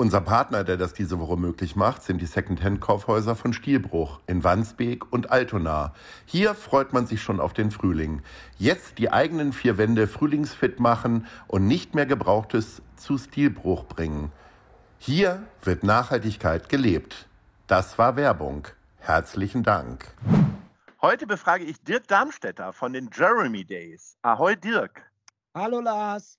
Unser Partner, der das diese Woche möglich macht, sind die Secondhand-Kaufhäuser von Stielbruch in Wandsbek und Altona. Hier freut man sich schon auf den Frühling. Jetzt die eigenen vier Wände frühlingsfit machen und nicht mehr Gebrauchtes zu Stilbruch bringen. Hier wird Nachhaltigkeit gelebt. Das war Werbung. Herzlichen Dank. Heute befrage ich Dirk Darmstädter von den Jeremy Days. Ahoi Dirk. Hallo Lars.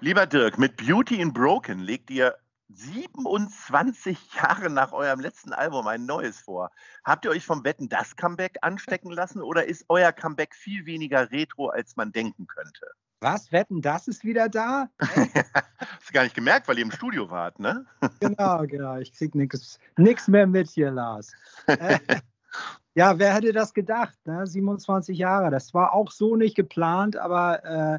Lieber Dirk, mit Beauty in Broken legt ihr 27 Jahre nach eurem letzten Album ein neues vor. Habt ihr euch vom Wetten das Comeback anstecken lassen oder ist euer Comeback viel weniger retro, als man denken könnte? Was? Wetten, das ist wieder da? Hast du gar nicht gemerkt, weil ihr im Studio wart, ne? genau, genau. Ich krieg nichts mehr mit hier, Lars. Äh, ja, wer hätte das gedacht? Ne? 27 Jahre. Das war auch so nicht geplant, aber äh,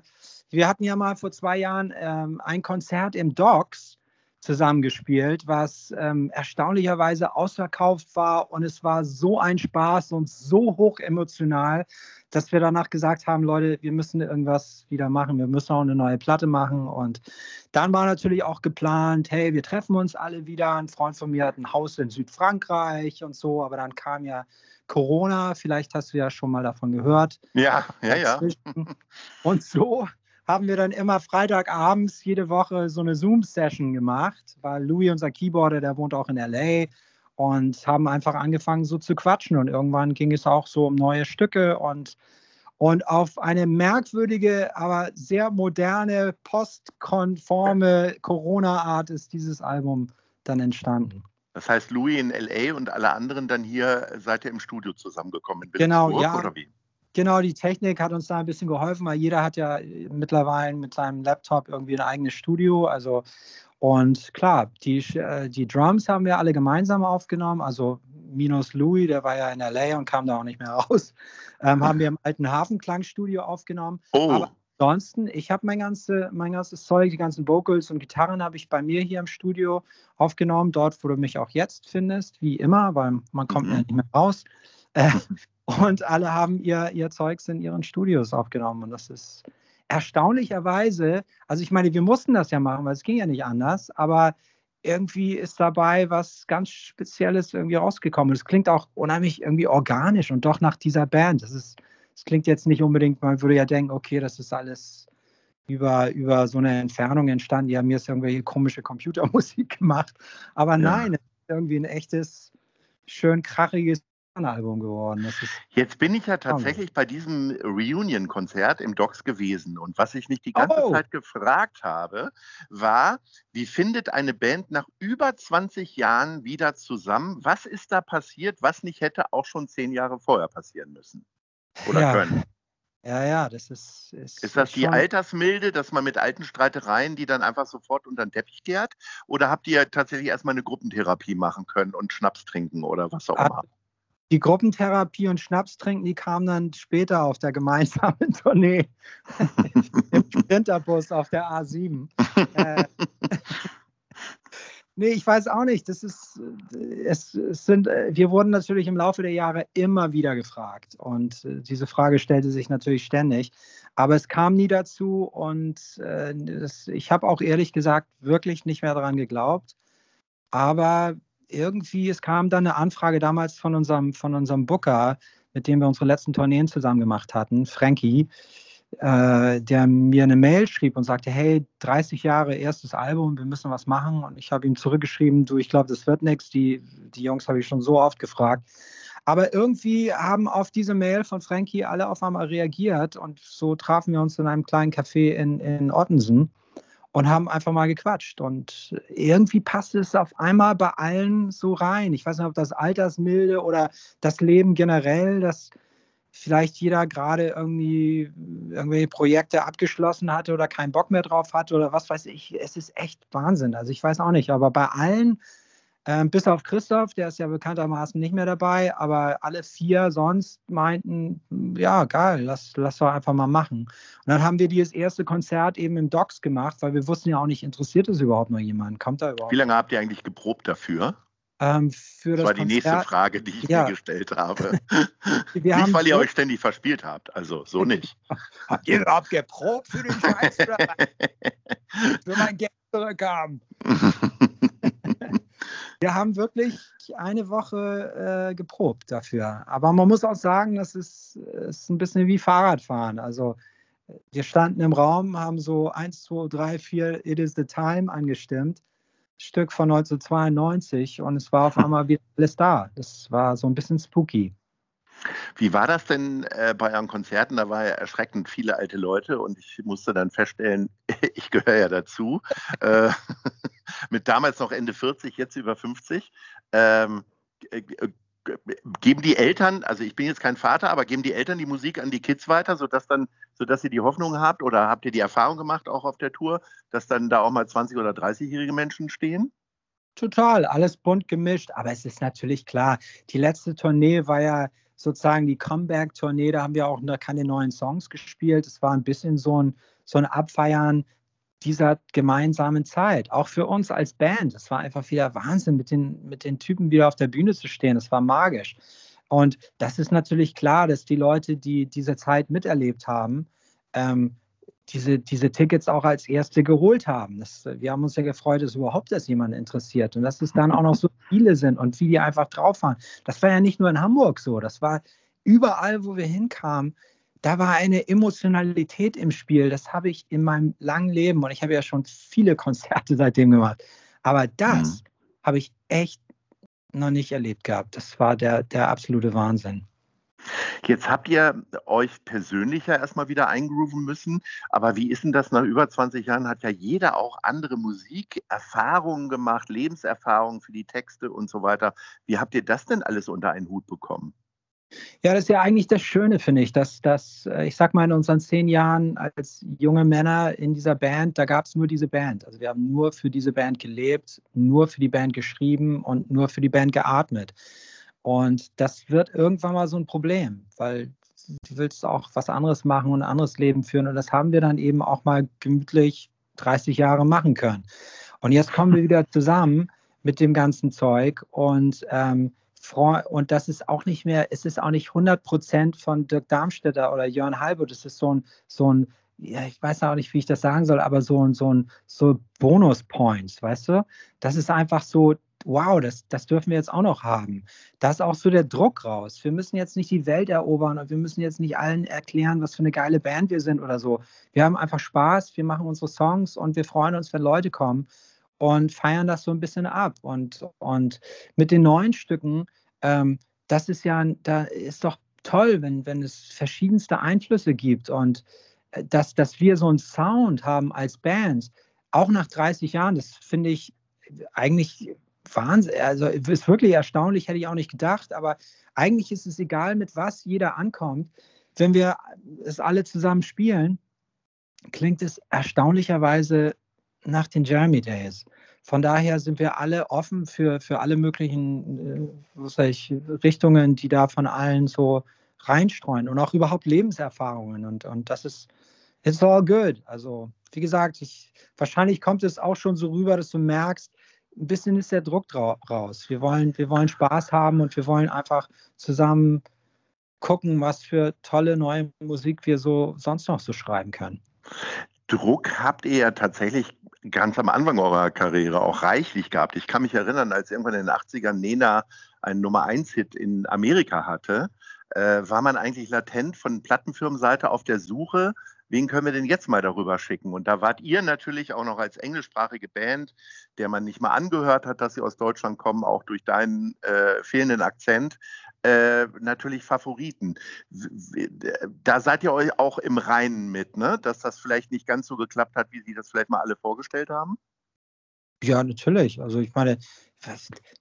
wir hatten ja mal vor zwei Jahren ähm, ein Konzert im Docks zusammengespielt, was ähm, erstaunlicherweise ausverkauft war und es war so ein Spaß und so hoch emotional, dass wir danach gesagt haben, Leute, wir müssen irgendwas wieder machen, wir müssen auch eine neue Platte machen und dann war natürlich auch geplant, hey, wir treffen uns alle wieder. Ein Freund von mir hat ein Haus in Südfrankreich und so, aber dann kam ja Corona, vielleicht hast du ja schon mal davon gehört. Ja, ja, ja. Und so haben wir dann immer Freitagabends jede Woche so eine Zoom-Session gemacht, weil Louis, unser Keyboarder, der wohnt auch in LA und haben einfach angefangen so zu quatschen und irgendwann ging es auch so um neue Stücke und und auf eine merkwürdige, aber sehr moderne, postkonforme Corona-Art ist dieses Album dann entstanden. Das heißt, Louis in LA und alle anderen dann hier seid ihr im Studio zusammengekommen in Genau, ja. Oder wie? Genau, die Technik hat uns da ein bisschen geholfen, weil jeder hat ja mittlerweile mit seinem Laptop irgendwie ein eigenes Studio. Also und klar, die, äh, die Drums haben wir alle gemeinsam aufgenommen. Also minus Louis, der war ja in LA und kam da auch nicht mehr raus. Ähm, haben wir im alten Hafenklangstudio aufgenommen. Oh. Aber ansonsten, ich habe mein, ganze, mein ganzes Zeug, die ganzen Vocals und Gitarren habe ich bei mir hier im Studio aufgenommen, dort, wo du mich auch jetzt findest, wie immer, weil man kommt mhm. ja nicht mehr raus. Äh, und alle haben ihr, ihr Zeugs in ihren Studios aufgenommen. Und das ist erstaunlicherweise, also ich meine, wir mussten das ja machen, weil es ging ja nicht anders, aber irgendwie ist dabei was ganz Spezielles irgendwie rausgekommen. Es klingt auch unheimlich irgendwie organisch und doch nach dieser Band. Das ist, das klingt jetzt nicht unbedingt, man würde ja denken, okay, das ist alles über, über so eine Entfernung entstanden. Die haben jetzt irgendwelche komische Computermusik gemacht. Aber ja. nein, es ist irgendwie ein echtes, schön krachiges Album geworden. Jetzt bin ich ja tatsächlich bei diesem Reunion-Konzert im Docks gewesen. Und was ich mich die ganze oh. Zeit gefragt habe, war, wie findet eine Band nach über 20 Jahren wieder zusammen? Was ist da passiert, was nicht hätte auch schon zehn Jahre vorher passieren müssen oder ja. können? Ja, ja, das ist. Ist, ist das die Altersmilde, dass man mit alten Streitereien die dann einfach sofort unter den Teppich kehrt? Oder habt ihr tatsächlich erstmal eine Gruppentherapie machen können und Schnaps trinken oder was auch immer? Die Gruppentherapie und Schnaps trinken, die kamen dann später auf der gemeinsamen Tournee im Sprinterbus auf der A7. äh, nee, ich weiß auch nicht. Das ist, es, es, sind, wir wurden natürlich im Laufe der Jahre immer wieder gefragt und äh, diese Frage stellte sich natürlich ständig. Aber es kam nie dazu und äh, das, ich habe auch ehrlich gesagt wirklich nicht mehr daran geglaubt. Aber irgendwie, es kam dann eine Anfrage damals von unserem, von unserem Booker, mit dem wir unsere letzten Tourneen zusammen gemacht hatten, Frankie, äh, der mir eine Mail schrieb und sagte, hey, 30 Jahre erstes Album, wir müssen was machen. Und ich habe ihm zurückgeschrieben, du, ich glaube, das wird nichts. Die, die Jungs habe ich schon so oft gefragt. Aber irgendwie haben auf diese Mail von Frankie alle auf einmal reagiert und so trafen wir uns in einem kleinen Café in, in Ottensen und haben einfach mal gequatscht. Und irgendwie passt es auf einmal bei allen so rein. Ich weiß nicht, ob das Altersmilde oder das Leben generell, das vielleicht jeder gerade irgendwie irgendwelche Projekte abgeschlossen hatte oder keinen Bock mehr drauf hatte oder was weiß ich. Es ist echt Wahnsinn. Also ich weiß auch nicht, aber bei allen, äh, bis auf Christoph, der ist ja bekanntermaßen nicht mehr dabei, aber alle vier sonst meinten, ja, geil, lass, lass doch einfach mal machen. Und dann haben wir dieses erste Konzert eben im Docks gemacht, weil wir wussten ja auch nicht, interessiert es überhaupt noch jemand? Kommt da überhaupt? Wie lange habt ihr eigentlich geprobt dafür? Ähm, das, das war die Konzert, nächste Frage, die ich ja. mir gestellt habe. Wir nicht, weil ihr euch ständig verspielt habt, also so nicht. habt ihr überhaupt geprobt für den Scheiß? für mein Geld zurückkam. Wir haben wirklich eine Woche äh, geprobt dafür. Aber man muss auch sagen, das ist, ist ein bisschen wie Fahrradfahren. Also wir standen im Raum, haben so 1, 2, 3, 4 It is the Time angestimmt Stück von 1992 und es war auf einmal wieder alles da. Das war so ein bisschen spooky. Wie war das denn äh, bei euren Konzerten? Da war ja erschreckend viele alte Leute und ich musste dann feststellen, ich gehöre ja dazu. äh, mit damals noch Ende 40, jetzt über 50. Ähm, äh, geben die Eltern, also ich bin jetzt kein Vater, aber geben die Eltern die Musik an die Kids weiter, sodass dann, sodass ihr die Hoffnung habt oder habt ihr die Erfahrung gemacht auch auf der Tour, dass dann da auch mal 20- oder 30-jährige Menschen stehen? Total, alles bunt gemischt, aber es ist natürlich klar, die letzte Tournee war ja sozusagen die Comeback-Tournee, da haben wir auch keine neuen Songs gespielt. Es war ein bisschen so ein, so ein Abfeiern dieser gemeinsamen Zeit, auch für uns als Band. Es war einfach wieder Wahnsinn, mit den, mit den Typen wieder auf der Bühne zu stehen. Es war magisch. Und das ist natürlich klar, dass die Leute, die diese Zeit miterlebt haben, ähm, diese, diese Tickets auch als erste geholt haben. Das, wir haben uns ja gefreut, dass überhaupt das jemand interessiert und dass es dann auch noch so viele sind und wie die einfach drauf waren. Das war ja nicht nur in Hamburg so, das war überall, wo wir hinkamen, da war eine Emotionalität im Spiel. Das habe ich in meinem langen Leben und ich habe ja schon viele Konzerte seitdem gemacht. Aber das mhm. habe ich echt noch nicht erlebt gehabt. Das war der, der absolute Wahnsinn. Jetzt habt ihr euch persönlich ja erstmal wieder eingrooven müssen. Aber wie ist denn das nach über 20 Jahren? Hat ja jeder auch andere Musikerfahrungen gemacht, Lebenserfahrungen für die Texte und so weiter. Wie habt ihr das denn alles unter einen Hut bekommen? Ja, das ist ja eigentlich das Schöne, finde ich, dass, dass äh, ich sag mal, in unseren zehn Jahren als junge Männer in dieser Band, da gab es nur diese Band. Also wir haben nur für diese Band gelebt, nur für die Band geschrieben und nur für die Band geatmet. Und das wird irgendwann mal so ein Problem, weil du willst auch was anderes machen und ein anderes Leben führen. Und das haben wir dann eben auch mal gemütlich 30 Jahre machen können. Und jetzt kommen wir wieder zusammen mit dem ganzen Zeug und ähm, und das ist auch nicht mehr, es ist auch nicht 100 Prozent von Dirk Darmstädter oder Jörn Halbo. Das ist so ein, so ein, ja, ich weiß auch nicht, wie ich das sagen soll, aber so ein, so ein, so Bonus-Points, weißt du? Das ist einfach so, wow, das, das dürfen wir jetzt auch noch haben. Da ist auch so der Druck raus. Wir müssen jetzt nicht die Welt erobern und wir müssen jetzt nicht allen erklären, was für eine geile Band wir sind oder so. Wir haben einfach Spaß, wir machen unsere Songs und wir freuen uns, wenn Leute kommen und feiern das so ein bisschen ab. Und, und mit den neuen Stücken, ähm, das ist ja, da ist doch toll, wenn, wenn es verschiedenste Einflüsse gibt und äh, dass, dass wir so einen Sound haben als Band, auch nach 30 Jahren, das finde ich eigentlich Wahnsinn. Also ist wirklich erstaunlich, hätte ich auch nicht gedacht, aber eigentlich ist es egal, mit was jeder ankommt. Wenn wir es alle zusammen spielen, klingt es erstaunlicherweise nach den Jeremy Days. Von daher sind wir alle offen für, für alle möglichen äh, ich, Richtungen, die da von allen so reinstreuen und auch überhaupt Lebenserfahrungen. Und, und das ist, it's all good. Also, wie gesagt, ich, wahrscheinlich kommt es auch schon so rüber, dass du merkst, ein bisschen ist der Druck raus. Wir wollen, wir wollen Spaß haben und wir wollen einfach zusammen gucken, was für tolle neue Musik wir so sonst noch so schreiben können. Druck habt ihr ja tatsächlich ganz am Anfang eurer Karriere auch reichlich gehabt. Ich kann mich erinnern, als irgendwann in den 80ern Nena einen Nummer 1-Hit in Amerika hatte, äh, war man eigentlich latent von Plattenfirmenseite auf der Suche, wen können wir denn jetzt mal darüber schicken? Und da wart ihr natürlich auch noch als englischsprachige Band, der man nicht mal angehört hat, dass sie aus Deutschland kommen, auch durch deinen äh, fehlenden Akzent, äh, natürlich Favoriten. Da seid ihr euch auch im Reinen mit, ne? dass das vielleicht nicht ganz so geklappt hat, wie Sie das vielleicht mal alle vorgestellt haben? Ja, natürlich. Also ich meine,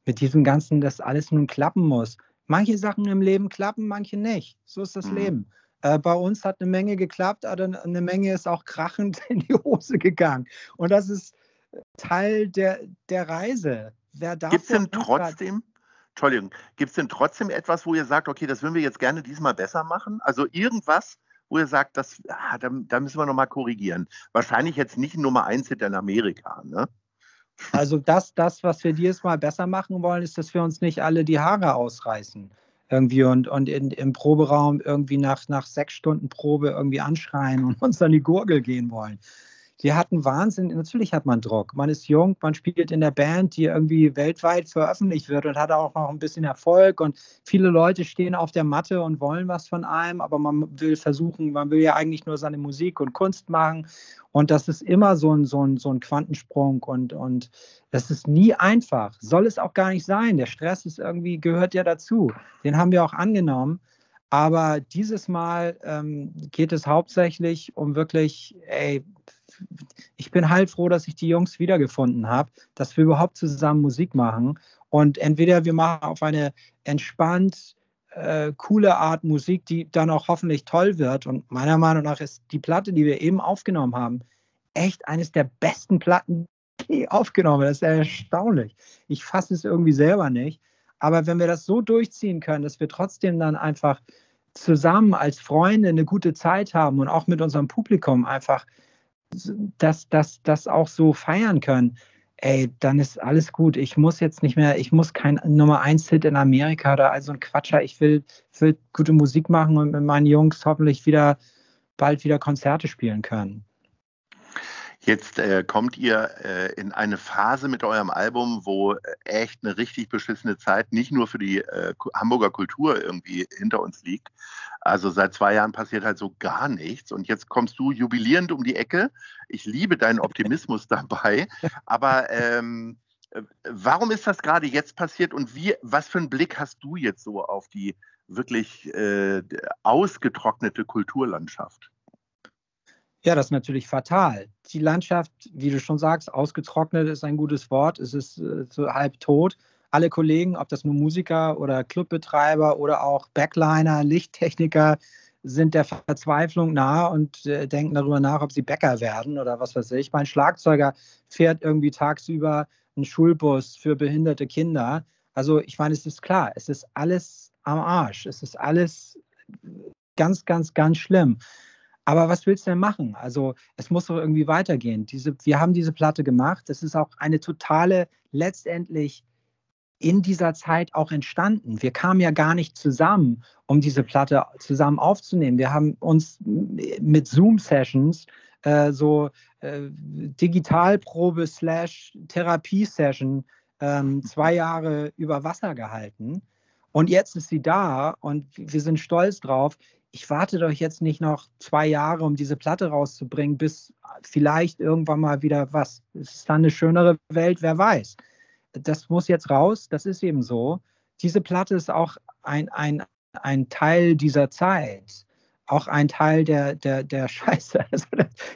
mit diesem Ganzen, dass alles nun klappen muss. Manche Sachen im Leben klappen, manche nicht. So ist das mhm. Leben. Äh, bei uns hat eine Menge geklappt, aber eine Menge ist auch krachend in die Hose gegangen. Und das ist Teil der, der Reise. Gibt es denn trotzdem, Entschuldigung, gibt es denn trotzdem etwas, wo ihr sagt, okay, das würden wir jetzt gerne diesmal besser machen? Also irgendwas, wo ihr sagt, das, ah, da, da, müssen wir nochmal korrigieren. Wahrscheinlich jetzt nicht Nummer eins in Amerika, ne? Also das, das, was wir dieses Mal besser machen wollen, ist, dass wir uns nicht alle die Haare ausreißen irgendwie und, und in, im Proberaum irgendwie nach, nach sechs Stunden Probe irgendwie anschreien und uns an die Gurgel gehen wollen die hatten Wahnsinn. Natürlich hat man Druck. Man ist jung, man spielt in der Band, die irgendwie weltweit veröffentlicht wird und hat auch noch ein bisschen Erfolg. Und viele Leute stehen auf der Matte und wollen was von einem, aber man will versuchen, man will ja eigentlich nur seine Musik und Kunst machen. Und das ist immer so ein, so ein, so ein Quantensprung und, und das ist nie einfach. Soll es auch gar nicht sein. Der Stress ist irgendwie, gehört ja dazu. Den haben wir auch angenommen. Aber dieses Mal ähm, geht es hauptsächlich um wirklich, ey, ich bin heilfroh, dass ich die Jungs wiedergefunden habe, dass wir überhaupt zusammen Musik machen. Und entweder wir machen auf eine entspannt, äh, coole Art Musik, die dann auch hoffentlich toll wird. Und meiner Meinung nach ist die Platte, die wir eben aufgenommen haben, echt eines der besten Platten, die aufgenommen. Das ist erstaunlich. Ich fasse es irgendwie selber nicht. Aber wenn wir das so durchziehen können, dass wir trotzdem dann einfach zusammen als Freunde eine gute Zeit haben und auch mit unserem Publikum einfach das, das, das auch so feiern können, ey, dann ist alles gut. Ich muss jetzt nicht mehr, ich muss kein Nummer 1 Hit in Amerika oder also ein Quatscher. Ich will, will gute Musik machen und mit meinen Jungs hoffentlich wieder bald wieder Konzerte spielen können. Jetzt äh, kommt ihr äh, in eine Phase mit eurem Album, wo äh, echt eine richtig beschissene Zeit nicht nur für die äh, Hamburger Kultur irgendwie hinter uns liegt. Also seit zwei Jahren passiert halt so gar nichts. Und jetzt kommst du jubilierend um die Ecke. Ich liebe deinen Optimismus dabei. Aber ähm, äh, warum ist das gerade jetzt passiert und wie, was für einen Blick hast du jetzt so auf die wirklich äh, ausgetrocknete Kulturlandschaft? Ja, das ist natürlich fatal. Die Landschaft, wie du schon sagst, ausgetrocknet ist ein gutes Wort. Es ist äh, so halb tot. Alle Kollegen, ob das nur Musiker oder Clubbetreiber oder auch Backliner, Lichttechniker, sind der Verzweiflung nahe und äh, denken darüber nach, ob sie Bäcker werden oder was weiß ich. Mein Schlagzeuger fährt irgendwie tagsüber einen Schulbus für behinderte Kinder. Also ich meine, es ist klar, es ist alles am Arsch. Es ist alles ganz, ganz, ganz schlimm. Aber was willst du denn machen? Also es muss doch irgendwie weitergehen. Diese, wir haben diese Platte gemacht. Es ist auch eine totale, letztendlich in dieser Zeit auch entstanden. Wir kamen ja gar nicht zusammen, um diese Platte zusammen aufzunehmen. Wir haben uns mit Zoom-Sessions äh, so äh, Digitalprobe slash Therapie-Session ähm, zwei Jahre über Wasser gehalten. Und jetzt ist sie da und wir sind stolz drauf ich warte doch jetzt nicht noch zwei Jahre, um diese Platte rauszubringen, bis vielleicht irgendwann mal wieder was. Es ist dann eine schönere Welt, wer weiß. Das muss jetzt raus, das ist eben so. Diese Platte ist auch ein, ein, ein Teil dieser Zeit, auch ein Teil der, der, der Scheiße. Also,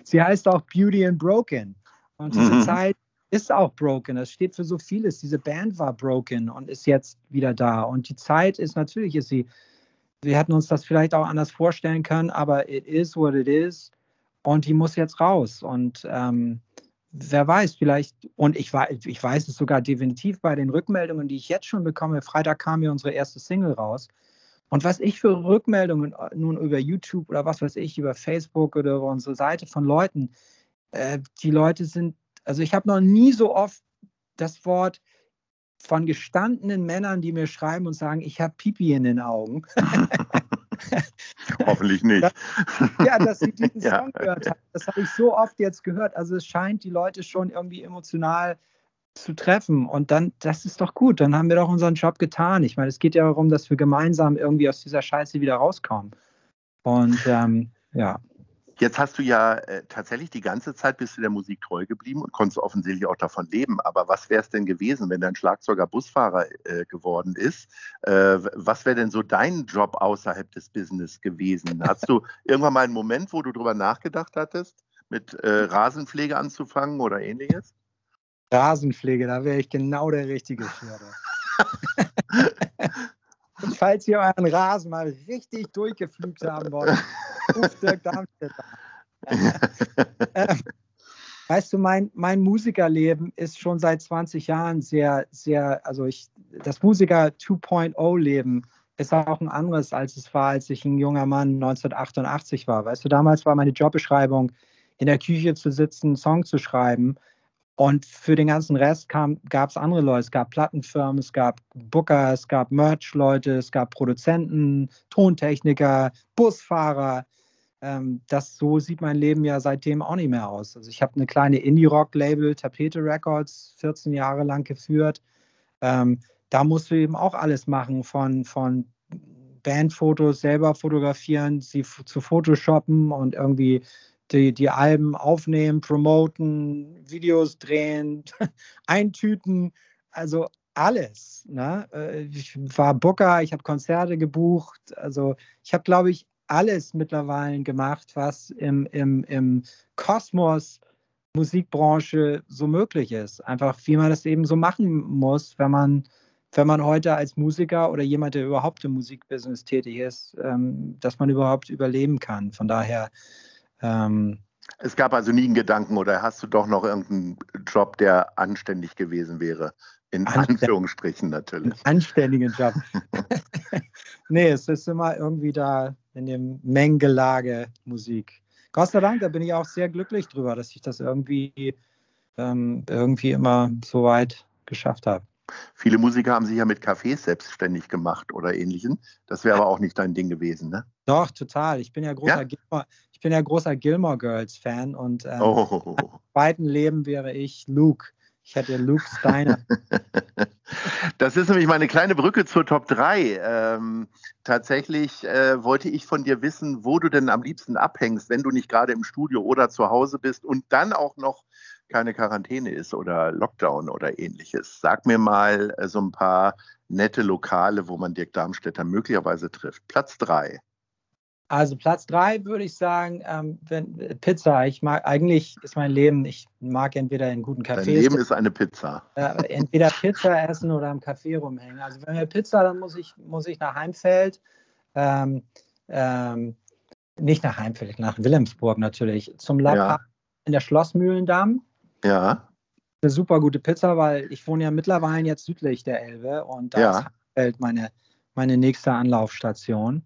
sie heißt auch Beauty and Broken. Und diese mhm. Zeit ist auch broken. Das steht für so vieles. Diese Band war broken und ist jetzt wieder da. Und die Zeit ist natürlich, ist sie wir hätten uns das vielleicht auch anders vorstellen können, aber it is what it is und die muss jetzt raus. Und ähm, wer weiß, vielleicht, und ich, ich weiß es sogar definitiv bei den Rückmeldungen, die ich jetzt schon bekomme. Freitag kam ja unsere erste Single raus. Und was ich für Rückmeldungen äh, nun über YouTube oder was weiß ich, über Facebook oder über unsere Seite von Leuten, äh, die Leute sind, also ich habe noch nie so oft das Wort von gestandenen Männern, die mir schreiben und sagen, ich habe Pipi in den Augen. Hoffentlich nicht. ja, dass sie diesen ja. Song gehört haben. Das habe ich so oft jetzt gehört. Also es scheint die Leute schon irgendwie emotional zu treffen. Und dann, das ist doch gut. Dann haben wir doch unseren Job getan. Ich meine, es geht ja darum, dass wir gemeinsam irgendwie aus dieser Scheiße wieder rauskommen. Und ähm, ja. Jetzt hast du ja äh, tatsächlich die ganze Zeit bist du der Musik treu geblieben und konntest offensichtlich auch davon leben. Aber was wäre es denn gewesen, wenn dein Schlagzeuger Busfahrer äh, geworden ist? Äh, was wäre denn so dein Job außerhalb des Business gewesen? Hast du irgendwann mal einen Moment, wo du darüber nachgedacht hattest, mit äh, Rasenpflege anzufangen oder ähnliches? Rasenpflege, da wäre ich genau der Richtige für. falls ihr euren Rasen mal richtig durchgepflügt haben wollt, ruft Dirk Darmstädter. ähm, weißt du, mein, mein Musikerleben ist schon seit 20 Jahren sehr, sehr, also ich, das Musiker 2.0-Leben ist auch ein anderes, als es war, als ich ein junger Mann 1988 war. Weißt du, damals war meine Jobbeschreibung, in der Küche zu sitzen, einen Song zu schreiben. Und für den ganzen Rest gab es andere Leute. Es gab Plattenfirmen, es gab Booker, es gab Merch-Leute, es gab Produzenten, Tontechniker, Busfahrer. Ähm, das so sieht mein Leben ja seitdem auch nicht mehr aus. Also ich habe eine kleine Indie-Rock-Label, Tapete Records, 14 Jahre lang geführt. Ähm, da musst du eben auch alles machen, von, von Bandfotos selber fotografieren, sie zu Photoshoppen und irgendwie die, die Alben aufnehmen, promoten, Videos drehen, eintüten, also alles. Ne? Äh, ich war Booker, ich habe Konzerte gebucht, also ich habe, glaube ich, alles mittlerweile gemacht, was im, im, im Kosmos Musikbranche so möglich ist. Einfach, wie man das eben so machen muss, wenn man, wenn man heute als Musiker oder jemand, der überhaupt im Musikbusiness tätig ist, ähm, dass man überhaupt überleben kann. Von daher ähm, es gab also nie einen Gedanken oder hast du doch noch irgendeinen Job, der anständig gewesen wäre? In Anführungsstrichen natürlich. Einen anständigen Job. nee, es ist immer irgendwie da in dem Mengelage Musik. Gott sei Dank, da bin ich auch sehr glücklich drüber, dass ich das irgendwie, ähm, irgendwie immer so weit geschafft habe. Viele Musiker haben sich ja mit Cafés selbstständig gemacht oder ähnlichem. Das wäre aber auch nicht dein Ding gewesen, ne? Doch, total. Ich bin ja großer, ja? Gilmore, ich bin ja großer Gilmore Girls Fan und ähm, oh. im zweiten Leben wäre ich Luke. Ich hätte Luke Steiner. das ist nämlich meine kleine Brücke zur Top 3. Ähm, tatsächlich äh, wollte ich von dir wissen, wo du denn am liebsten abhängst, wenn du nicht gerade im Studio oder zu Hause bist und dann auch noch keine Quarantäne ist oder Lockdown oder ähnliches. Sag mir mal äh, so ein paar nette Lokale, wo man Dirk Darmstädter möglicherweise trifft. Platz drei. Also Platz drei würde ich sagen, ähm, wenn, Pizza. Ich mag eigentlich ist mein Leben, ich mag entweder in guten Cafés. Dein Leben ist eine Pizza. Äh, entweder Pizza essen oder im Café rumhängen. Also wenn wir Pizza, dann muss ich, muss ich nach Heimfeld. Ähm, ähm, nicht nach Heimfeld, nach Wilhelmsburg natürlich. Zum La ja. in der Schlossmühlendamm. Ja. Eine super gute Pizza, weil ich wohne ja mittlerweile jetzt südlich der Elbe und da ja. ist meine, meine nächste Anlaufstation.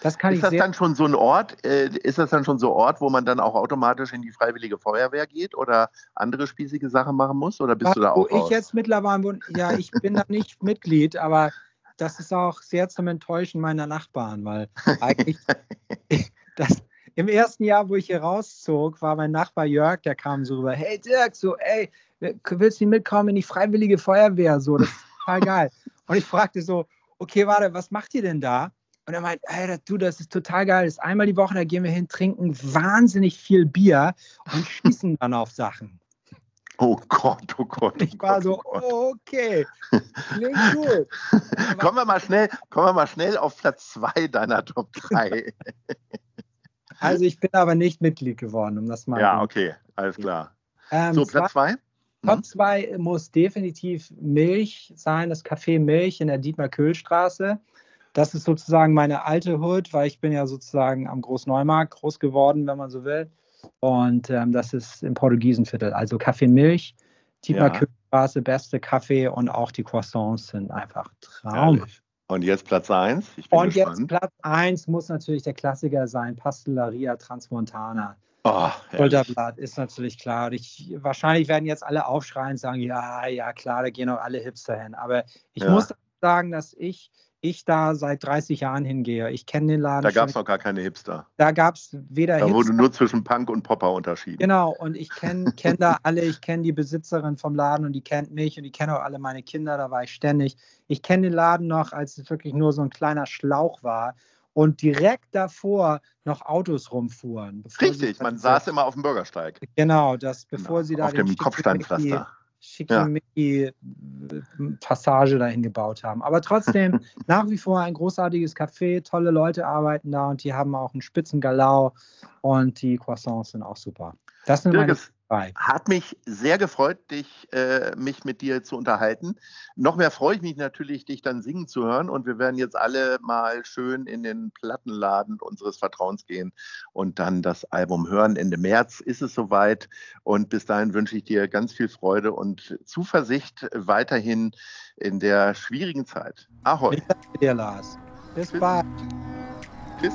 Das kann ist ich das dann schon so ein Ort, äh, ist das dann schon so ein Ort, wo man dann auch automatisch in die Freiwillige Feuerwehr geht oder andere spießige Sachen machen muss? Oder bist Was, du da auch? Wo ich jetzt mittlerweile, ja, ich bin da nicht Mitglied, aber das ist auch sehr zum Enttäuschen meiner Nachbarn, weil eigentlich das, im ersten Jahr, wo ich hier rauszog, war mein Nachbar Jörg, der kam so rüber, hey Dirk, so, ey, willst du mitkommen in die Freiwillige Feuerwehr? So, das ist total geil. Und ich fragte so, okay, warte, was macht ihr denn da? Und er meint, ey, du, das ist total geil. Das ist einmal die Woche, da gehen wir hin, trinken wahnsinnig viel Bier und schießen dann auf Sachen. Oh Gott, oh Gott. Oh ich war so, oh, okay. Klingt gut. kommen wir mal schnell, kommen wir mal schnell auf Platz 2 deiner Top 3. Also ich bin aber nicht Mitglied geworden, um das mal. Ja, okay, alles klar. Ähm, so, Platz zwei? Top 2 mhm. muss definitiv Milch sein, das Café Milch in der Dietmar-Köhl-Straße. Das ist sozusagen meine alte Hood, weil ich bin ja sozusagen am Großneumarkt groß geworden, wenn man so will. Und ähm, das ist im Portugiesenviertel. Also Café Milch, Dietmar-Köhl-Straße, beste Kaffee und auch die Croissants sind einfach Traum. Ehrlich. Und jetzt Platz 1. Und gespannt. jetzt Platz 1 muss natürlich der Klassiker sein, Pastellaria Transmontana. Oh, Schulterblatt ist natürlich klar. Ich, wahrscheinlich werden jetzt alle aufschreien und sagen, ja, ja, klar, da gehen auch alle Hipster hin. Aber ich ja. muss sagen, dass ich ich da seit 30 Jahren hingehe. Ich kenne den Laden. Da gab es noch gar keine Hipster. Da gab es weder Da Hipster, wurde nur zwischen Punk und Popper unterschieden. Genau, und ich kenne kenn da alle. Ich kenne die Besitzerin vom Laden und die kennt mich und die kennen auch alle meine Kinder. Da war ich ständig. Ich kenne den Laden noch, als es wirklich nur so ein kleiner Schlauch war und direkt davor noch Autos rumfuhren. Richtig, man saß immer auf dem Bürgersteig. Genau, das bevor genau, sie da auf dem Kopfsteinpflaster Schickimicki-Passage ja. dahin gebaut haben. Aber trotzdem nach wie vor ein großartiges Café, tolle Leute arbeiten da und die haben auch einen spitzen Galau und die Croissants sind auch super. Das sind Dirk, es, Bye. Hat mich sehr gefreut, dich, äh, mich mit dir zu unterhalten. Noch mehr freue ich mich natürlich, dich dann singen zu hören. Und wir werden jetzt alle mal schön in den Plattenladen unseres Vertrauens gehen und dann das Album hören. Ende März ist es soweit. Und bis dahin wünsche ich dir ganz viel Freude und Zuversicht weiterhin in der schwierigen Zeit. Ahoi. Ich danke dir, Lars. Bis Tschüss. bald. Tschüss.